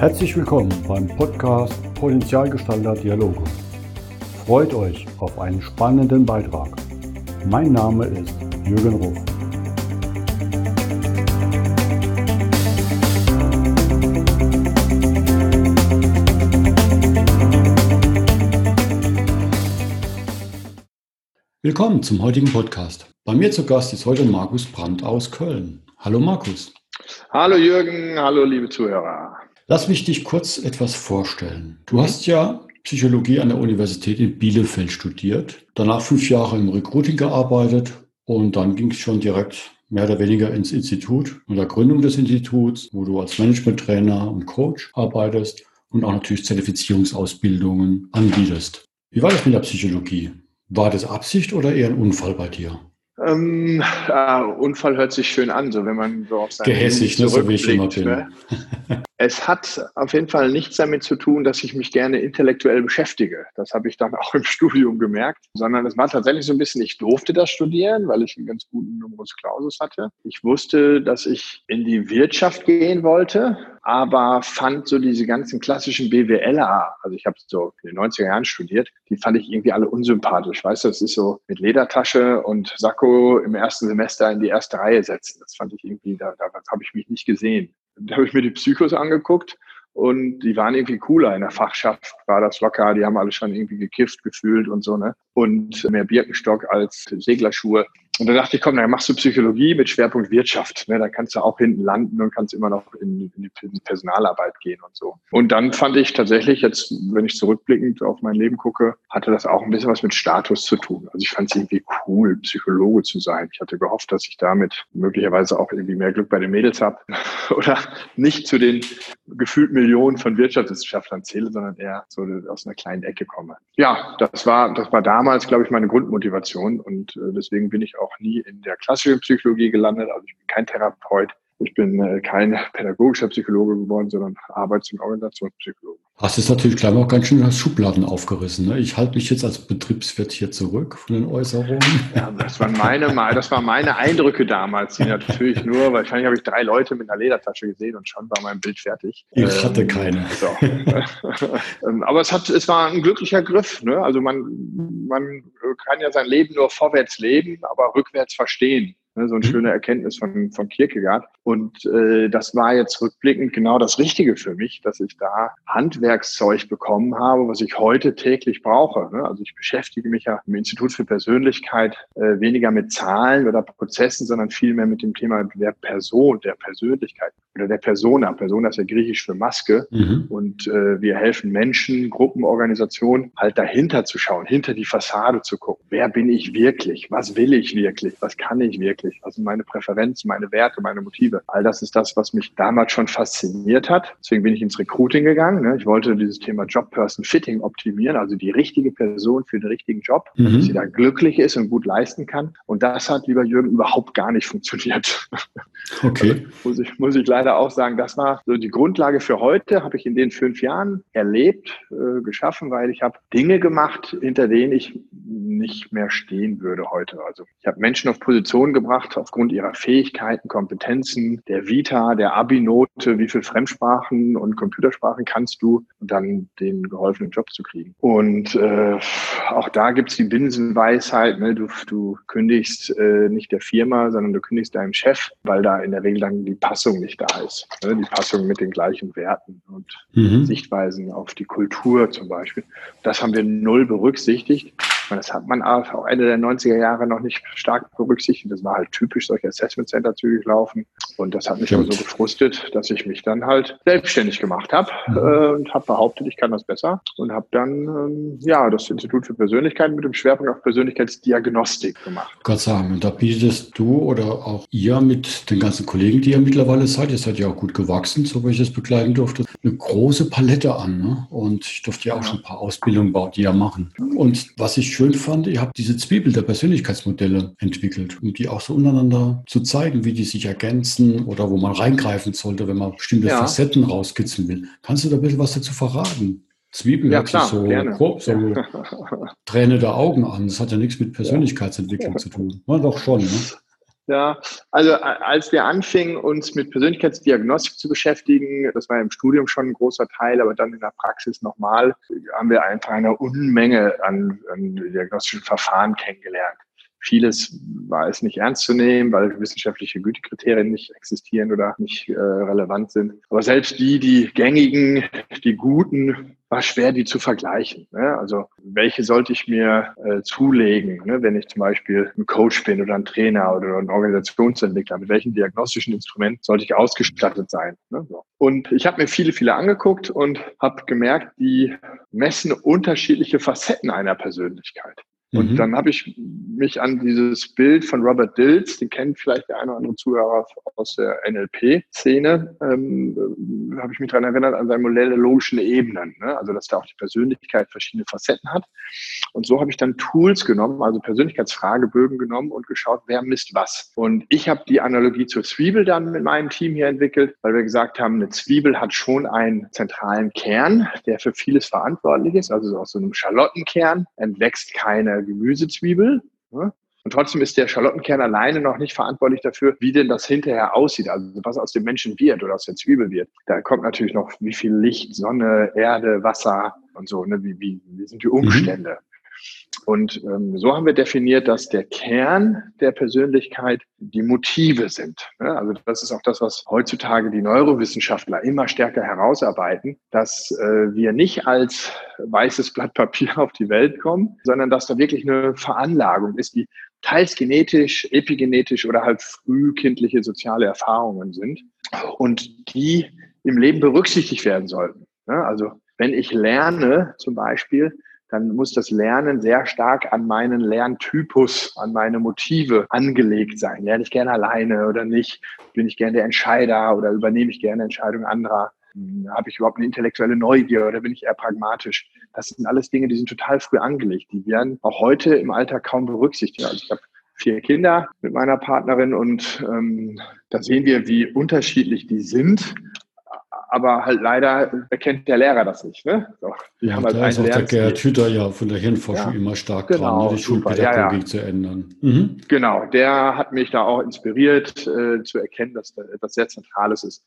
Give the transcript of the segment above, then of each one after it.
Herzlich willkommen beim Podcast Potenzialgestalter Dialoge. Freut euch auf einen spannenden Beitrag. Mein Name ist Jürgen Ruf. Willkommen zum heutigen Podcast. Bei mir zu Gast ist heute Markus Brandt aus Köln. Hallo Markus. Hallo Jürgen, hallo liebe Zuhörer. Lass mich dich kurz etwas vorstellen. Du hast ja Psychologie an der Universität in Bielefeld studiert, danach fünf Jahre im Recruiting gearbeitet und dann ging es schon direkt mehr oder weniger ins Institut und der Gründung des Instituts, wo du als Management-Trainer und Coach arbeitest und auch natürlich Zertifizierungsausbildungen anbietest. Wie war das mit der Psychologie? War das Absicht oder eher ein Unfall bei dir? Ähm, äh, Unfall hört sich schön an, so wenn man so auf sein Gehässig, ne, so wie ich immer bin. Ne? Es hat auf jeden Fall nichts damit zu tun, dass ich mich gerne intellektuell beschäftige. Das habe ich dann auch im Studium gemerkt, sondern es war tatsächlich so ein bisschen, ich durfte das studieren, weil ich einen ganz guten Numerus Clausus hatte. Ich wusste, dass ich in die Wirtschaft gehen wollte, aber fand so diese ganzen klassischen BWLer, also ich habe so in den 90er Jahren studiert, die fand ich irgendwie alle unsympathisch. Weißt du, das ist so mit Ledertasche und Sakko im ersten Semester in die erste Reihe setzen. Das fand ich irgendwie, da, da habe ich mich nicht gesehen. Da habe ich mir die Psychos angeguckt und die waren irgendwie cooler. In der Fachschaft war das locker, die haben alle schon irgendwie gekifft gefühlt und so, ne? Und mehr Birkenstock als Seglerschuhe. Und da dachte ich, komm, dann machst du Psychologie mit Schwerpunkt Wirtschaft. Ne? Da kannst du auch hinten landen und kannst immer noch in, in, die Personalarbeit gehen und so. Und dann fand ich tatsächlich, jetzt, wenn ich zurückblickend auf mein Leben gucke, hatte das auch ein bisschen was mit Status zu tun. Also ich fand es irgendwie cool, Psychologe zu sein. Ich hatte gehofft, dass ich damit möglicherweise auch irgendwie mehr Glück bei den Mädels habe oder nicht zu den gefühlt Millionen von Wirtschaftswissenschaftlern zähle, sondern eher so aus einer kleinen Ecke komme. Ja, das war, das war damals, glaube ich, meine Grundmotivation und äh, deswegen bin ich auch nie in der klassischen Psychologie gelandet. Also ich bin kein Therapeut, ich bin äh, kein pädagogischer Psychologe geworden, sondern Arbeits- und Organisationspsychologe. Hast es natürlich gleich auch ganz schön als Schubladen aufgerissen. Ne? Ich halte mich jetzt als Betriebswirt hier zurück von den Äußerungen. Ja, das waren meine, das waren meine Eindrücke damals, die natürlich nur, wahrscheinlich habe ich drei Leute mit einer Ledertasche gesehen und schon war mein Bild fertig. Ich ähm, hatte keine. So. Ähm, aber es hat, es war ein glücklicher Griff. Ne? Also man, man kann ja sein Leben nur vorwärts leben, aber rückwärts verstehen. Ne, so eine mhm. schöne Erkenntnis von, von Kierkegaard. Und äh, das war jetzt rückblickend genau das Richtige für mich, dass ich da Handwerkszeug bekommen habe, was ich heute täglich brauche. Ne? Also ich beschäftige mich ja im Institut für Persönlichkeit äh, weniger mit Zahlen oder Prozessen, sondern vielmehr mit dem Thema der Person, der Persönlichkeit oder der Persona. Persona ist ja griechisch für Maske. Mhm. Und äh, wir helfen Menschen, Gruppen, Organisationen halt dahinter zu schauen, hinter die Fassade zu gucken. Wer bin ich wirklich? Was will ich wirklich? Was kann ich wirklich? Also meine Präferenzen, meine Werte, meine Motive. All das ist das, was mich damals schon fasziniert hat. Deswegen bin ich ins Recruiting gegangen. Ne? Ich wollte dieses Thema Job Person Fitting optimieren, also die richtige Person für den richtigen Job, mhm. dass sie da glücklich ist und gut leisten kann. Und das hat, lieber Jürgen, überhaupt gar nicht funktioniert. Okay. Also muss, ich, muss ich leider auch sagen, das war so die Grundlage für heute, habe ich in den fünf Jahren erlebt, äh, geschaffen, weil ich habe Dinge gemacht, hinter denen ich nicht mehr stehen würde heute. Also ich habe Menschen auf Positionen gebracht, gebracht aufgrund ihrer Fähigkeiten, Kompetenzen, der Vita, der Abi-Note, wie viel Fremdsprachen und Computersprachen kannst du und dann den geholfenen Job zu kriegen. Und äh, auch da gibt es die Binsenweisheit, ne? du, du kündigst äh, nicht der Firma, sondern du kündigst deinem Chef, weil da in der Regel dann die Passung nicht da ist. Ne? Die Passung mit den gleichen Werten und mhm. Sichtweisen auf die Kultur zum Beispiel. Das haben wir null berücksichtigt. Das hat man auch Ende der 90er Jahre noch nicht stark berücksichtigt. Das war halt typisch, solche Assessment Center zügig laufen. Und das hat mich aber so gefrustet, dass ich mich dann halt selbstständig gemacht habe mhm. äh, und habe behauptet, ich kann das besser. Und habe dann ähm, ja das Institut für Persönlichkeit mit dem Schwerpunkt auf Persönlichkeitsdiagnostik gemacht. Gott sagen, und da bietest du oder auch ihr mit den ganzen Kollegen, die ihr mittlerweile seid, ihr seid ja auch gut gewachsen, so wie ich es begleiten durfte, eine große Palette an. Ne? Und ich durfte ja auch schon ein paar Ausbildungen die ihr machen. Und was ich schön fand, ihr habt diese Zwiebel der Persönlichkeitsmodelle entwickelt, um die auch so untereinander zu zeigen, wie die sich ergänzen oder wo man reingreifen sollte, wenn man bestimmte ja. Facetten rauskitzeln will. Kannst du da ein bisschen was dazu verraten? Zwiebel ja, klar, so, grob, so Träne der Augen an. Das hat ja nichts mit Persönlichkeitsentwicklung ja. zu tun. Na, doch schon, ne? Ja, also als wir anfingen, uns mit Persönlichkeitsdiagnostik zu beschäftigen, das war im Studium schon ein großer Teil, aber dann in der Praxis nochmal, haben wir einfach eine Unmenge an, an diagnostischen Verfahren kennengelernt. Vieles war es nicht ernst zu nehmen, weil wissenschaftliche Gütekriterien nicht existieren oder nicht äh, relevant sind. Aber selbst die, die gängigen, die guten, war schwer, die zu vergleichen. Ne? Also welche sollte ich mir äh, zulegen, ne? wenn ich zum Beispiel ein Coach bin oder ein Trainer oder ein Organisationsentwickler? Mit welchem diagnostischen Instrument sollte ich ausgestattet sein? Ne? So. Und ich habe mir viele, viele angeguckt und habe gemerkt, die messen unterschiedliche Facetten einer Persönlichkeit. Und mhm. dann habe ich mich an dieses Bild von Robert Dills, den kennt vielleicht der eine oder andere Zuhörer aus der NLP-Szene, ähm, habe ich mich daran erinnert, an sein Modell der logischen Ebenen. Ne? Also, dass da auch die Persönlichkeit verschiedene Facetten hat. Und so habe ich dann Tools genommen, also Persönlichkeitsfragebögen genommen und geschaut, wer misst was. Und ich habe die Analogie zur Zwiebel dann mit meinem Team hier entwickelt, weil wir gesagt haben, eine Zwiebel hat schon einen zentralen Kern, der für vieles verantwortlich ist. Also aus so einem Schalottenkern entwächst keine Gemüsezwiebel. Ne? Und trotzdem ist der Schalottenkern alleine noch nicht verantwortlich dafür, wie denn das hinterher aussieht, also was aus dem Menschen wird oder aus der Zwiebel wird. Da kommt natürlich noch, wie viel Licht, Sonne, Erde, Wasser und so, ne? wie, wie, wie sind die Umstände. Mhm. Und ähm, so haben wir definiert, dass der Kern der Persönlichkeit die Motive sind. Ne? Also das ist auch das, was heutzutage die Neurowissenschaftler immer stärker herausarbeiten, dass äh, wir nicht als weißes Blatt Papier auf die Welt kommen, sondern dass da wirklich eine Veranlagung ist, die teils genetisch, epigenetisch oder halt frühkindliche soziale Erfahrungen sind und die im Leben berücksichtigt werden sollten. Ne? Also wenn ich lerne zum Beispiel, dann muss das Lernen sehr stark an meinen Lerntypus, an meine Motive angelegt sein. Lerne ich gerne alleine oder nicht? Bin ich gerne der Entscheider oder übernehme ich gerne Entscheidungen anderer? Hm, habe ich überhaupt eine intellektuelle Neugier oder bin ich eher pragmatisch? Das sind alles Dinge, die sind total früh angelegt. Die werden auch heute im Alltag kaum berücksichtigt. Also ich habe vier Kinder mit meiner Partnerin und ähm, da sehen wir, wie unterschiedlich die sind aber halt leider erkennt der Lehrer das nicht. Ne? So, ja, halt da ist auch der Gerhard Hüter ja von der Hirnforschung ja, immer stark genau, dran, ne, die Schulpädagogik ja, ja. zu ändern. Mhm. Genau, der hat mich da auch inspiriert äh, zu erkennen, dass da etwas sehr Zentrales ist.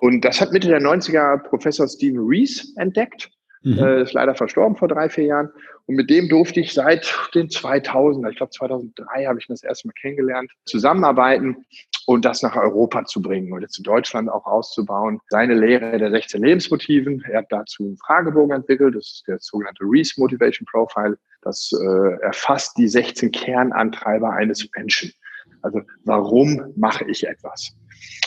Und das hat Mitte der 90er Professor Stephen Rees entdeckt. Mhm. Äh, ist leider verstorben vor drei, vier Jahren. Und mit dem durfte ich seit den 2000, ich glaube 2003 habe ich ihn das erste Mal kennengelernt, zusammenarbeiten und das nach Europa zu bringen und jetzt in Deutschland auch auszubauen. Seine Lehre der 16 Lebensmotiven, er hat dazu einen Fragebogen entwickelt, das ist der sogenannte Reese Motivation Profile. Das äh, erfasst die 16 Kernantreiber eines Menschen. Also warum mache ich etwas?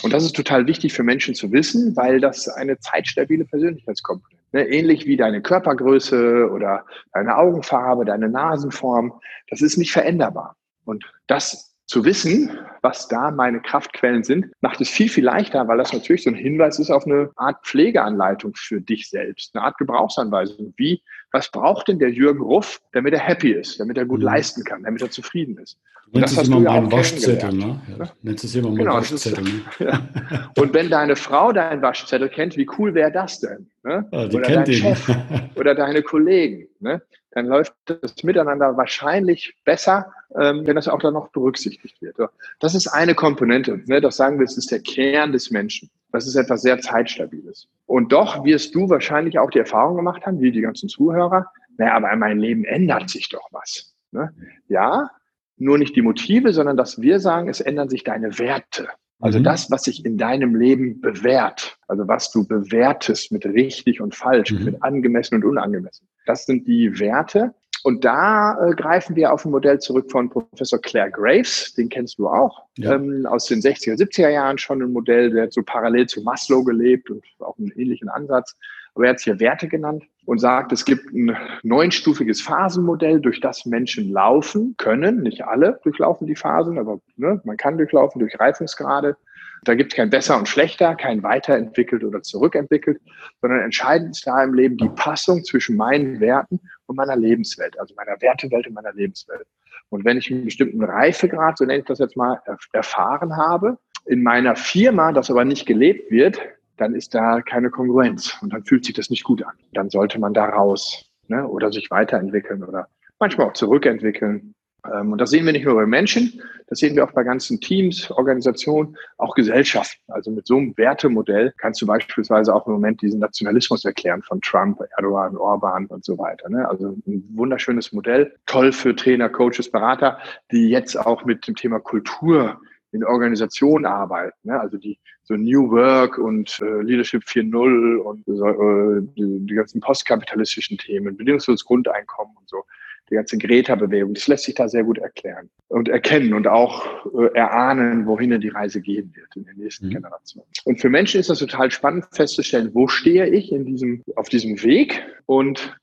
Und das ist total wichtig für Menschen zu wissen, weil das eine zeitstabile Persönlichkeitskomponente Ne, ähnlich wie deine Körpergröße oder deine Augenfarbe, deine Nasenform. Das ist nicht veränderbar. Und das zu wissen, was da meine Kraftquellen sind, macht es viel, viel leichter, weil das natürlich so ein Hinweis ist auf eine Art Pflegeanleitung für dich selbst, eine Art Gebrauchsanweisung. Wie, was braucht denn der Jürgen Ruff, damit er happy ist, damit er gut mhm. leisten kann, damit er zufrieden ist? Und das hast du ja auch Waschzettel, ne? Ja, nennst es immer mal genau, Waschzettel. Ist, ne? ja. Und wenn deine Frau deinen Waschzettel kennt, wie cool wäre das denn? Ne? Ah, oder dein ihn. Chef oder deine Kollegen. Ne? Dann läuft das Miteinander wahrscheinlich besser, ähm, wenn das auch dann noch berücksichtigt wird. Das ist eine Komponente. Ne? Das sagen wir, es ist der Kern des Menschen. Das ist etwas sehr Zeitstabiles. Und doch wirst du wahrscheinlich auch die Erfahrung gemacht haben, wie die ganzen Zuhörer, naja, aber in meinem Leben ändert sich doch was. Ne? Ja, nur nicht die Motive, sondern dass wir sagen, es ändern sich deine Werte. Also mhm. das, was sich in deinem Leben bewährt, also was du bewertest mit richtig und falsch, mhm. mit angemessen und unangemessen. Das sind die Werte. Und da äh, greifen wir auf ein Modell zurück von Professor Claire Graves, den kennst du auch, ja. ähm, aus den 60er, 70er Jahren schon ein Modell, der hat so parallel zu Maslow gelebt und auch einen ähnlichen Ansatz. Aber er hat es hier Werte genannt und sagt, es gibt ein neunstufiges Phasenmodell, durch das Menschen laufen können. Nicht alle durchlaufen die Phasen, aber ne, man kann durchlaufen durch Reifungsgrade. Da gibt es kein besser und schlechter, kein weiterentwickelt oder zurückentwickelt, sondern entscheidend ist da im Leben die Passung zwischen meinen Werten und meiner Lebenswelt, also meiner Wertewelt und meiner Lebenswelt. Und wenn ich einen bestimmten Reifegrad, so nenne ich das jetzt mal, erfahren habe, in meiner Firma, das aber nicht gelebt wird, dann ist da keine Kongruenz und dann fühlt sich das nicht gut an. Dann sollte man da raus ne? oder sich weiterentwickeln oder manchmal auch zurückentwickeln. Ähm, und das sehen wir nicht nur bei Menschen, das sehen wir auch bei ganzen Teams, Organisationen, auch Gesellschaften. Also mit so einem Wertemodell kannst du beispielsweise auch im Moment diesen Nationalismus erklären von Trump, Erdogan, Orban und so weiter. Ne? Also ein wunderschönes Modell, toll für Trainer, Coaches, Berater, die jetzt auch mit dem Thema Kultur in Organisationen arbeiten. Ne? Also die so New Work und äh, Leadership 4.0 und äh, die, die ganzen postkapitalistischen Themen, bedingungsloses Grundeinkommen und so die ganze Greta-Bewegung, das lässt sich da sehr gut erklären und erkennen und auch äh, erahnen, wohin die Reise gehen wird in den nächsten mhm. Generationen. Und für Menschen ist das total spannend festzustellen, wo stehe ich in diesem, auf diesem Weg und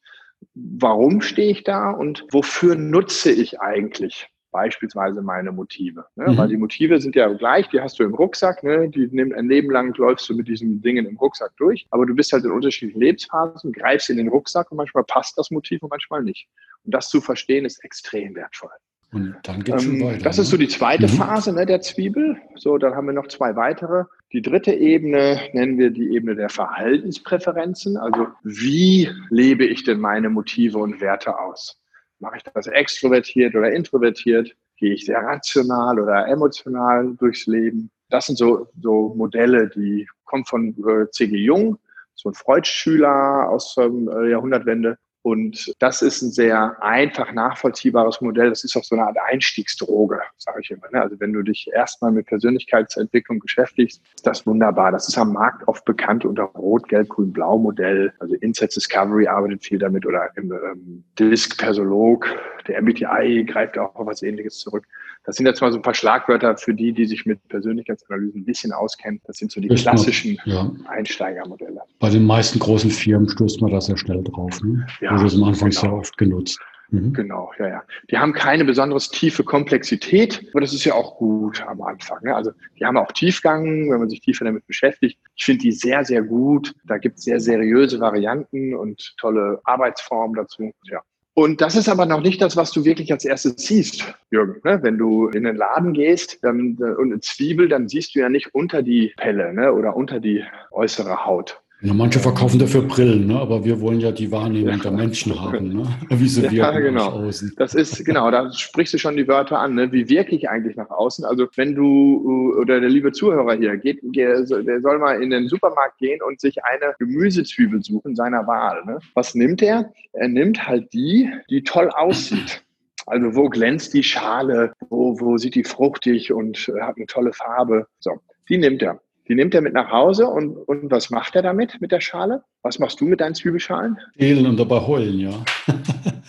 warum stehe ich da und wofür nutze ich eigentlich beispielsweise meine Motive. Ne? Mhm. Weil die Motive sind ja gleich, die hast du im Rucksack, ne? die nimm, ein Leben lang läufst du mit diesen Dingen im Rucksack durch, aber du bist halt in unterschiedlichen Lebensphasen, greifst in den Rucksack und manchmal passt das Motiv und manchmal nicht. Und das zu verstehen ist extrem wertvoll. Und dann geht's ähm, weiter. Das ne? ist so die zweite mhm. Phase ne, der Zwiebel. So, dann haben wir noch zwei weitere. Die dritte Ebene nennen wir die Ebene der Verhaltenspräferenzen. Also wie lebe ich denn meine Motive und Werte aus? Mache ich das extrovertiert oder introvertiert? Gehe ich sehr rational oder emotional durchs Leben? Das sind so, so Modelle, die kommen von äh, C.G. Jung, so ein Freud-Schüler aus der äh, Jahrhundertwende. Und das ist ein sehr einfach nachvollziehbares Modell. Das ist auch so eine Art Einstiegsdroge, sage ich immer. Ne? Also wenn du dich erstmal mit Persönlichkeitsentwicklung beschäftigst, ist das wunderbar. Das ist am Markt oft bekannt unter Rot, Gelb, Grün, Blau Modell. Also Insights Discovery arbeitet viel damit oder im ähm, Disk Persolog. Der MBTI greift auch auf was ähnliches zurück. Das sind jetzt mal so ein paar Schlagwörter für die, die sich mit Persönlichkeitsanalysen ein bisschen auskennen. Das sind so die klassischen ja. Einsteigermodelle. Bei den meisten großen Firmen stößt man da sehr schnell drauf. Ne? Ja, Wurde es am Anfang genau. sehr oft genutzt. Mhm. Genau, ja, ja. Die haben keine besonders tiefe Komplexität, aber das ist ja auch gut am Anfang. Ne? Also die haben auch Tiefgang, wenn man sich tiefer damit beschäftigt. Ich finde die sehr, sehr gut. Da gibt es sehr seriöse Varianten und tolle Arbeitsformen dazu. Ja. Und das ist aber noch nicht das, was du wirklich als erstes siehst, Jürgen. Ne? Wenn du in den Laden gehst dann, äh, und eine Zwiebel, dann siehst du ja nicht unter die Pelle ne? oder unter die äußere Haut. Ja, manche verkaufen dafür Brillen, ne? aber wir wollen ja die Wahrnehmung ja. der Menschen haben, ne? wie sie ja, wirken genau. nach außen. Das ist, genau, da sprichst du schon die Wörter an. Ne? Wie wirke ich eigentlich nach außen? Also wenn du, oder der liebe Zuhörer hier, geht, der soll mal in den Supermarkt gehen und sich eine Gemüsezwiebel suchen, seiner Wahl. Ne? Was nimmt er? Er nimmt halt die, die toll aussieht. Also wo glänzt die Schale, wo, wo sieht die fruchtig und hat eine tolle Farbe. So, die nimmt er. Die nimmt er mit nach Hause und, und was macht er damit, mit der Schale? Was machst du mit deinen Zwiebelschalen? Schälen und dabei heulen, ja.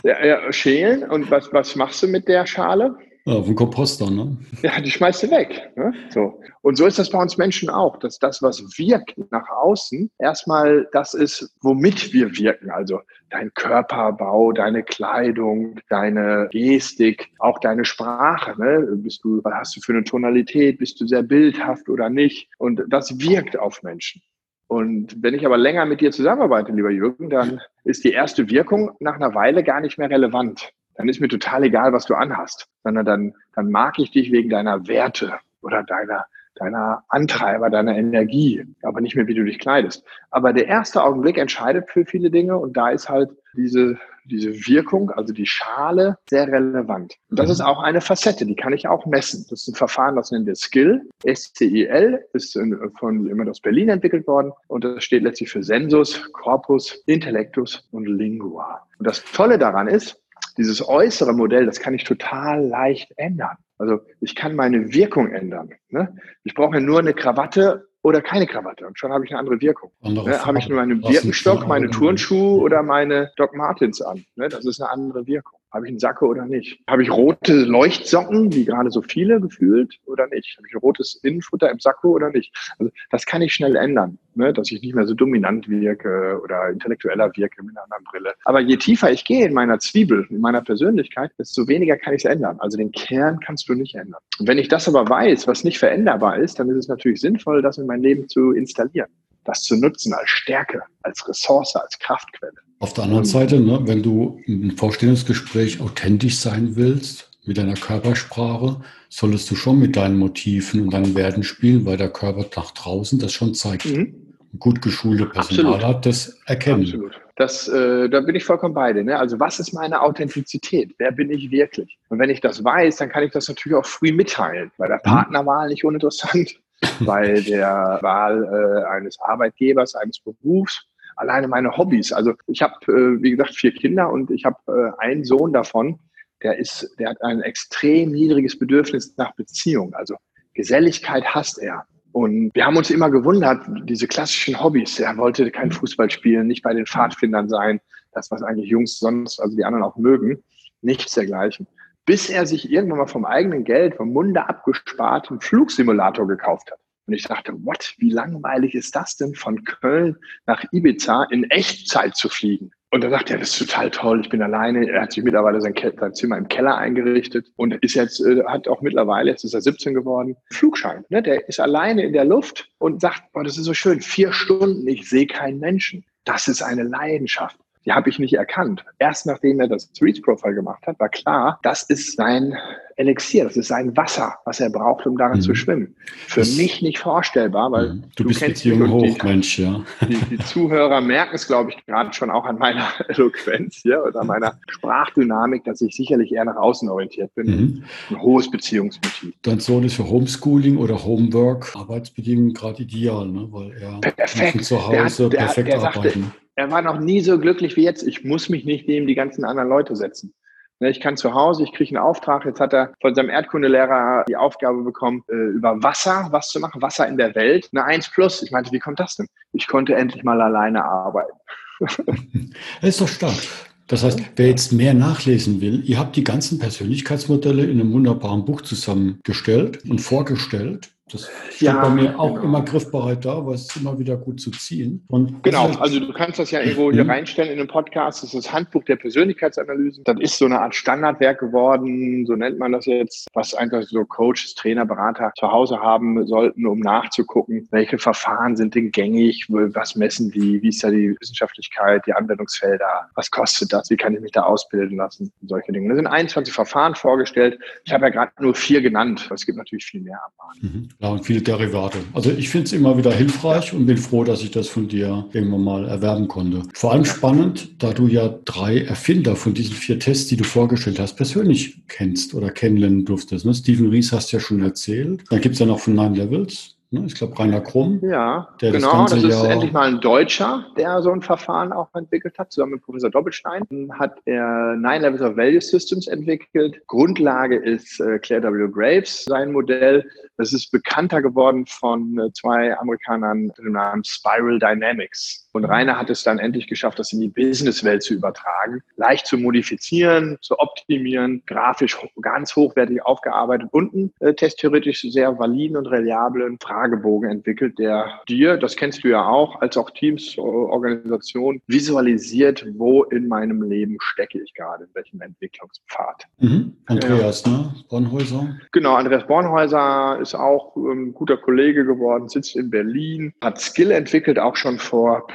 ja, ja schälen und was, was machst du mit der Schale? Ja, auf dem Komposter, ne? Ja, die schmeißt du weg. Ne? So. Und so ist das bei uns Menschen auch, dass das, was wirkt nach außen, erstmal das ist, womit wir wirken. Also dein Körperbau, deine Kleidung, deine Gestik, auch deine Sprache. Ne? Bist du, was hast du für eine Tonalität? Bist du sehr bildhaft oder nicht? Und das wirkt auf Menschen. Und wenn ich aber länger mit dir zusammenarbeite, lieber Jürgen, dann ist die erste Wirkung nach einer Weile gar nicht mehr relevant dann ist mir total egal, was du anhast, sondern dann, dann mag ich dich wegen deiner Werte oder deiner, deiner Antreiber, deiner Energie, aber nicht mehr, wie du dich kleidest. Aber der erste Augenblick entscheidet für viele Dinge und da ist halt diese, diese Wirkung, also die Schale, sehr relevant. Und das mhm. ist auch eine Facette, die kann ich auch messen. Das ist ein Verfahren, das nennen wir Skill, S-C-I-L, ist von jemand aus Berlin entwickelt worden und das steht letztlich für Sensus, Corpus, Intellectus und Lingua. Und das Tolle daran ist, dieses äußere Modell, das kann ich total leicht ändern. Also ich kann meine Wirkung ändern. Ne? Ich brauche nur eine Krawatte oder keine Krawatte und schon habe ich eine andere Wirkung. ne? Habe ich nur meinen Birkenstock, meine Turnschuhe oder meine Doc Martens an. Ne? Das ist eine andere Wirkung. Habe ich einen Sacke oder nicht? Habe ich rote Leuchtsocken, wie gerade so viele gefühlt, oder nicht? Habe ich ein rotes Innenfutter im Sakko oder nicht? Also das kann ich schnell ändern, ne? dass ich nicht mehr so dominant wirke oder intellektueller wirke mit einer anderen Brille. Aber je tiefer ich gehe in meiner Zwiebel, in meiner Persönlichkeit, desto weniger kann ich es ändern. Also den Kern kannst du nicht ändern. Und wenn ich das aber weiß, was nicht veränderbar ist, dann ist es natürlich sinnvoll, das in mein Leben zu installieren das zu nutzen als Stärke, als Ressource, als Kraftquelle. Auf der anderen Seite, ne, wenn du im Vorstellungsgespräch authentisch sein willst, mit deiner Körpersprache, solltest du schon mit deinen Motiven und deinen Werten spielen, weil der Körper nach draußen das schon zeigt. Mhm. Gut geschulte Personal Absolut. hat das erkennen. Absolut. das, äh, da bin ich vollkommen bei dir. Ne? Also was ist meine Authentizität? Wer bin ich wirklich? Und wenn ich das weiß, dann kann ich das natürlich auch früh mitteilen. Bei der mhm. Partnerwahl nicht uninteressant, bei der Wahl äh, eines Arbeitgebers, eines Berufs, alleine meine Hobbys. Also ich habe, äh, wie gesagt, vier Kinder und ich habe äh, einen Sohn davon, der ist, der hat ein extrem niedriges Bedürfnis nach Beziehung. Also Geselligkeit hasst er. Und wir haben uns immer gewundert, diese klassischen Hobbys. Er wollte kein Fußball spielen, nicht bei den Pfadfindern sein, das, was eigentlich Jungs sonst, also die anderen auch mögen, nichts dergleichen. Bis er sich irgendwann mal vom eigenen Geld, vom Munde abgespart, einen Flugsimulator gekauft hat. Und ich dachte, what, wie langweilig ist das denn, von Köln nach Ibiza in Echtzeit zu fliegen? Und er sagt, ja, das ist total toll, ich bin alleine. Er hat sich mittlerweile sein, sein Zimmer im Keller eingerichtet und ist jetzt, äh, hat auch mittlerweile, jetzt ist er 17 geworden, Flugschein. Ne? Der ist alleine in der Luft und sagt, boah, das ist so schön, vier Stunden, ich sehe keinen Menschen. Das ist eine Leidenschaft die habe ich nicht erkannt. Erst nachdem er das Reach Profile gemacht hat, war klar, das ist sein Elixier, das ist sein Wasser, was er braucht, um darin mhm. zu schwimmen. Für das mich nicht vorstellbar, weil mhm. du, du bist kennst Beziehung hoch, die, Mensch, ja. Die, die Zuhörer merken es, glaube ich, gerade schon auch an meiner Eloquenz hier oder meiner Sprachdynamik, dass ich sicherlich eher nach außen orientiert bin. Mhm. Ein hohes Beziehungsmotiv. Dein Sohn ist für Homeschooling oder Homework Arbeitsbedingungen gerade ideal, ne? weil er perfekt. zu Hause der hat, der, perfekt der arbeiten. Sagte, er war noch nie so glücklich wie jetzt. Ich muss mich nicht neben die ganzen anderen Leute setzen. Ne, ich kann zu Hause, ich kriege einen Auftrag. Jetzt hat er von seinem Erdkundelehrer die Aufgabe bekommen, äh, über Wasser was zu machen, Wasser in der Welt. Eine 1 plus. Ich meinte, wie kommt das denn? Ich konnte endlich mal alleine arbeiten. Das ist doch stark. Das heißt, wer jetzt mehr nachlesen will, ihr habt die ganzen Persönlichkeitsmodelle in einem wunderbaren Buch zusammengestellt und vorgestellt. Das steht ja, bei mir auch genau. immer griffbereit da, aber es ist immer wieder gut zu ziehen. Und genau, halt also du kannst das ja irgendwo hier mhm. reinstellen in den Podcast. Das ist das Handbuch der Persönlichkeitsanalysen. Das ist so eine Art Standardwerk geworden, so nennt man das jetzt, was einfach so Coaches, Trainer, Berater zu Hause haben sollten, um nachzugucken, welche Verfahren sind denn gängig, was messen die, wie ist da die Wissenschaftlichkeit, die Anwendungsfelder, was kostet das, wie kann ich mich da ausbilden lassen, solche Dinge. Da sind 21 Verfahren vorgestellt. Ich habe ja gerade nur vier genannt, es gibt natürlich viel mehr. Mhm. Ja, und viele Derivate. Also ich finde es immer wieder hilfreich und bin froh, dass ich das von dir irgendwann mal erwerben konnte. Vor allem spannend, da du ja drei Erfinder von diesen vier Tests, die du vorgestellt hast, persönlich kennst oder kennenlernen durftest. Ne? Stephen Rees hast du ja schon erzählt. Dann gibt es ja noch von Nine Levels. Ne? Ich glaube, Rainer Krumm. Ja, genau. Das, das ist Jahr endlich mal ein Deutscher, der so ein Verfahren auch entwickelt hat. Zusammen mit Professor Doppelstein hat er Nine Levels of Value Systems entwickelt. Grundlage ist äh, Claire W. Graves, sein Modell. Das ist bekannter geworden von äh, zwei Amerikanern mit dem Namen Spiral Dynamics. Und Rainer hat es dann endlich geschafft, das in die Businesswelt zu übertragen, leicht zu modifizieren, zu optimieren, grafisch ganz hochwertig aufgearbeitet und einen äh, testtheoretisch sehr validen und reliablen Fragebogen entwickelt, der dir, das kennst du ja auch, als auch Teams, äh, Organisation visualisiert, wo in meinem Leben stecke ich gerade, in welchem Entwicklungspfad. Mhm. Andreas, ja. ne? Bornhäuser. Genau, Andreas Bornhäuser ist auch ein ähm, guter Kollege geworden, sitzt in Berlin, hat Skill entwickelt, auch schon vor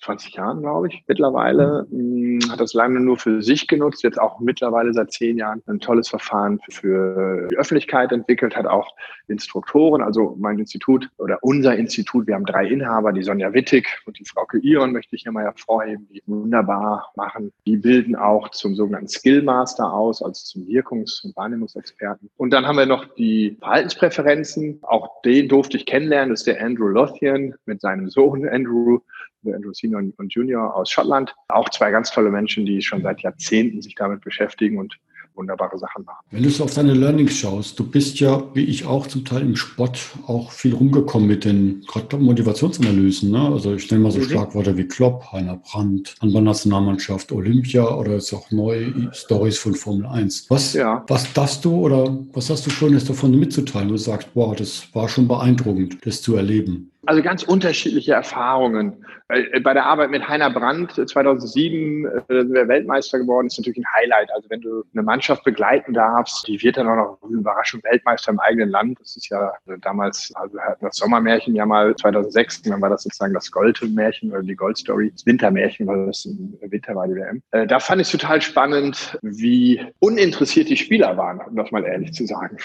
20 Jahren, glaube ich, mittlerweile. Mhm. Hat das lange nur für sich genutzt, jetzt auch mittlerweile seit zehn Jahren ein tolles Verfahren für die Öffentlichkeit entwickelt, hat auch Instruktoren, also mein Institut oder unser Institut, wir haben drei Inhaber, die Sonja Wittig und die Frauke Ion möchte ich hier mal hervorheben, die wunderbar machen. Die bilden auch zum sogenannten Skillmaster aus, also zum Wirkungs- und Wahrnehmungsexperten. Und dann haben wir noch die Verhaltenspräferenzen, auch den durfte ich kennenlernen, das ist der Andrew Lothian mit seinem Sohn Andrew, Andrew Senior und Junior aus Schottland. Auch zwei ganz tolle Menschen, die schon seit Jahrzehnten sich damit beschäftigen und wunderbare Sachen machen. Wenn du so auf deine Learnings schaust, du bist ja, wie ich auch zum Teil im Sport auch viel rumgekommen mit den gerade Motivationsanalysen. Ne? Also ich nenne mal so mhm. Schlagworte wie Klopp, Heiner Brandt, Handballnationalmannschaft, Olympia oder jetzt auch neue Stories von Formel 1. Was, ja. was darfst du oder was hast du schon jetzt davon mitzuteilen, wo du sagst, boah, das war schon beeindruckend, das zu erleben? Also ganz unterschiedliche Erfahrungen. Äh, bei der Arbeit mit Heiner Brandt 2007 äh, sind wir Weltmeister geworden, ist natürlich ein Highlight. Also wenn du eine Mannschaft begleiten darfst, die wird dann auch noch überraschend Weltmeister im eigenen Land. Das ist ja äh, damals, also wir hatten das Sommermärchen ja mal 2006, dann war das sozusagen das Goldmärchen oder die Goldstory, das Wintermärchen, weil das im Winter war die WM. Da fand ich total spannend, wie uninteressiert die Spieler waren, um das mal ehrlich zu sagen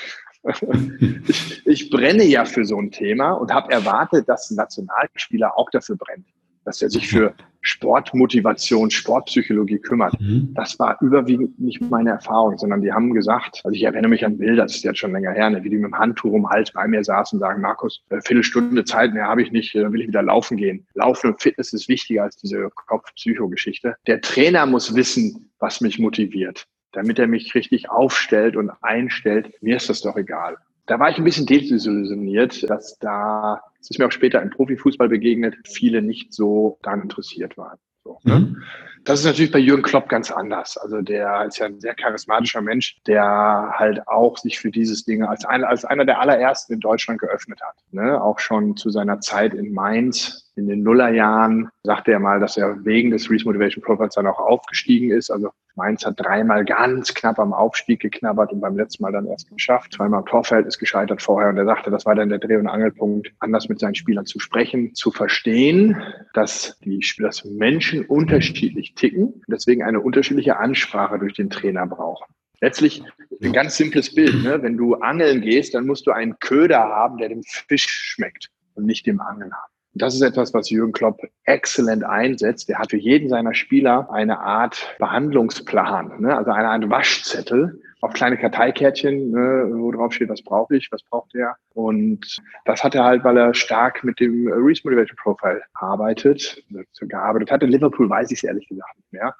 ich, ich brenne ja für so ein Thema und habe erwartet, dass ein Nationalspieler auch dafür brennt, dass er sich für Sportmotivation, Sportpsychologie kümmert. Mhm. Das war überwiegend nicht meine Erfahrung, sondern die haben gesagt, also ich erinnere mich an Bilder, das ist jetzt schon länger her, ne, wie die mit dem Handtuch um den Hals bei mir saßen und sagen, Markus, eine Viertelstunde Zeit mehr habe ich nicht, dann will ich wieder laufen gehen. Laufen und Fitness ist wichtiger als diese Kopf-Psycho-Geschichte. Der Trainer muss wissen, was mich motiviert damit er mich richtig aufstellt und einstellt. Mir ist das doch egal. Da war ich ein bisschen desillusioniert, dass da, es ist mir auch später im Profifußball begegnet, viele nicht so daran interessiert waren. So, ne? mhm. Das ist natürlich bei Jürgen Klopp ganz anders. Also der ist ja ein sehr charismatischer Mensch, der halt auch sich für dieses Ding als, ein, als einer der allerersten in Deutschland geöffnet hat. Ne? Auch schon zu seiner Zeit in Mainz in den Nullerjahren sagte er mal, dass er wegen des Reese Motivation Profiles dann auch aufgestiegen ist. Also Mainz hat dreimal ganz knapp am Aufstieg geknabbert und beim letzten Mal dann erst geschafft. Zweimal im Torverhältnis gescheitert vorher. Und er sagte, das war dann der Dreh- und Angelpunkt, anders mit seinen Spielern zu sprechen, zu verstehen, dass die dass Menschen unterschiedlich ticken und deswegen eine unterschiedliche Ansprache durch den Trainer brauchen. Letztlich ein ganz simples Bild. Ne? Wenn du angeln gehst, dann musst du einen Köder haben, der dem Fisch schmeckt und nicht dem Angeln haben. Das ist etwas, was Jürgen Klopp exzellent einsetzt. Er hat für jeden seiner Spieler eine Art Behandlungsplan, ne? also eine Art Waschzettel auf kleine Karteikärtchen, ne, wo drauf steht, was brauche ich, was braucht er. Und das hat er halt, weil er stark mit dem Reese Motivation Profile arbeitet, gearbeitet hat. In Liverpool weiß ich es ehrlich gesagt nicht mehr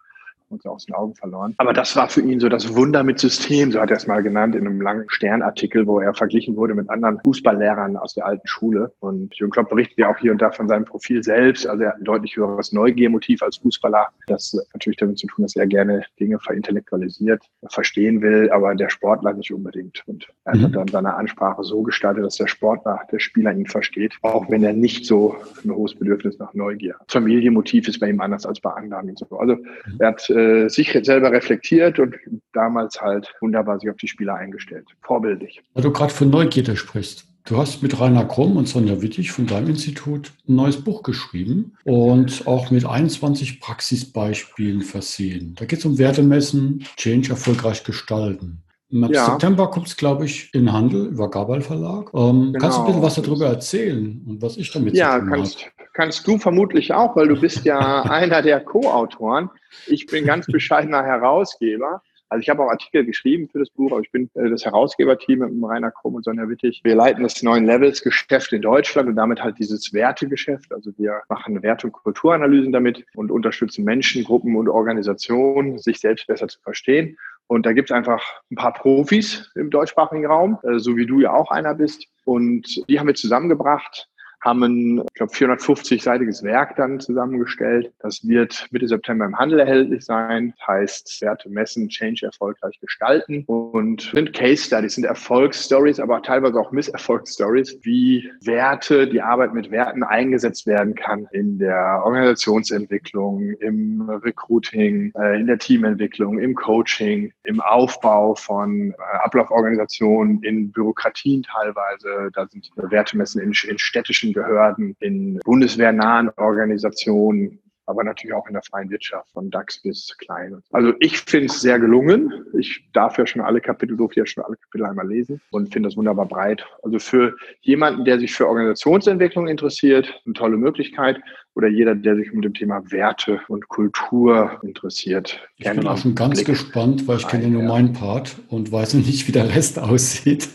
uns aus den Augen verloren. Aber das war für ihn so das Wunder mit System, so hat er es mal genannt in einem langen Sternartikel, wo er verglichen wurde mit anderen Fußballlehrern aus der alten Schule. Und Jürgen Klopp berichtet ja auch hier und da von seinem Profil selbst. Also er hat ein deutlich höheres Neugiermotiv als Fußballer. Das hat natürlich damit zu tun, dass er gerne Dinge verintellektualisiert, verstehen will, aber der Sportler nicht unbedingt. Und er mhm. hat dann seine Ansprache so gestaltet, dass der Sportler, der Spieler ihn versteht, auch wenn er nicht so ein hohes Bedürfnis nach Neugier. Familienmotiv ist bei ihm anders als bei anderen. Und so. Also mhm. er hat äh, äh, sich selber reflektiert und damals halt wunderbar sich auf die Spieler eingestellt. Vorbildlich. Weil du gerade von Neugierde sprichst. Du hast mit Rainer Krumm und Sonja Wittig von deinem Institut ein neues Buch geschrieben und auch mit 21 Praxisbeispielen versehen. Da geht es um Wertemessen, Change erfolgreich gestalten. Im ja. September kommt es, glaube ich, in Handel über Gabal Verlag. Ähm, genau. Kannst du ein bisschen was darüber erzählen und was ich damit ja, zu tun kannst, habe? kannst du vermutlich auch, weil du bist ja einer der Co-Autoren. Ich bin ganz bescheidener Herausgeber. Also ich habe auch Artikel geschrieben für das Buch, aber ich bin äh, das Herausgeberteam mit Rainer Krumm und Sonja Wittig. Wir leiten das neuen Levels Geschäft in Deutschland und damit halt dieses Wertegeschäft. Also wir machen Wert- und Kulturanalysen damit und unterstützen Menschen, Gruppen und Organisationen, sich selbst besser zu verstehen. Und da gibt es einfach ein paar Profis im deutschsprachigen Raum, äh, so wie du ja auch einer bist. Und die haben wir zusammengebracht haben ein, ich glaube, 450-seitiges Werk dann zusammengestellt. Das wird Mitte September im Handel erhältlich sein. Das heißt, Werte messen, Change erfolgreich gestalten und sind Case Studies, sind Erfolgsstories, aber teilweise auch Misserfolgsstories, wie Werte, die Arbeit mit Werten eingesetzt werden kann in der Organisationsentwicklung, im Recruiting, äh, in der Teamentwicklung, im Coaching, im Aufbau von äh, Ablauforganisationen, in Bürokratien teilweise. Da sind Wertemessen in, in städtischen Behörden, in bundeswehrnahen Organisationen, aber natürlich auch in der freien Wirtschaft, von DAX bis klein. Also ich finde es sehr gelungen. Ich darf ja schon alle Kapitel, durfte ja schon alle Kapitel einmal lesen und finde das wunderbar breit. Also für jemanden, der sich für Organisationsentwicklung interessiert, eine tolle Möglichkeit. Oder jeder, der sich mit dem Thema Werte und Kultur interessiert. Ich bin auch schon ganz gespannt, weil ich kenne nur meinen Part und weiß nicht, wie der Rest aussieht.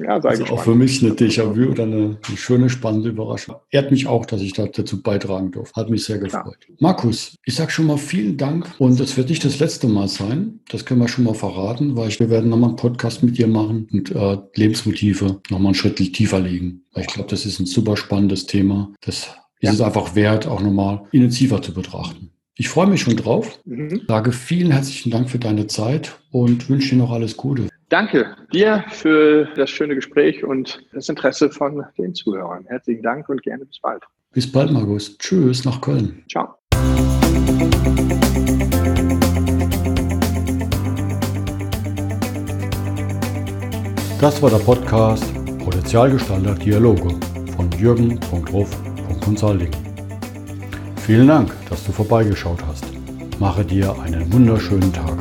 Ja, sage also ich. Auch für mich eine Déjà-vu oder eine, eine, schöne, spannende Überraschung. Ehrt mich auch, dass ich dazu beitragen durfte. Hat mich sehr gefreut. Ja. Markus, ich sage schon mal vielen Dank und es wird nicht das letzte Mal sein. Das können wir schon mal verraten, weil ich, wir werden nochmal einen Podcast mit dir machen und äh, Lebensmotive nochmal einen Schritt tiefer legen. Weil ich glaube, das ist ein super spannendes Thema. Das ja. ist es einfach wert, auch nochmal intensiver zu betrachten. Ich freue mich schon drauf. Mhm. Sage vielen herzlichen Dank für deine Zeit und wünsche dir noch alles Gute. Danke dir für das schöne Gespräch und das Interesse von den Zuhörern. Herzlichen Dank und gerne bis bald. Bis bald, Markus. Tschüss nach Köln. Ciao. Das war der Podcast Potenzialgestalter Dialoge von jürgen.ruf.consulting. Vielen Dank, dass du vorbeigeschaut hast. Mache dir einen wunderschönen Tag.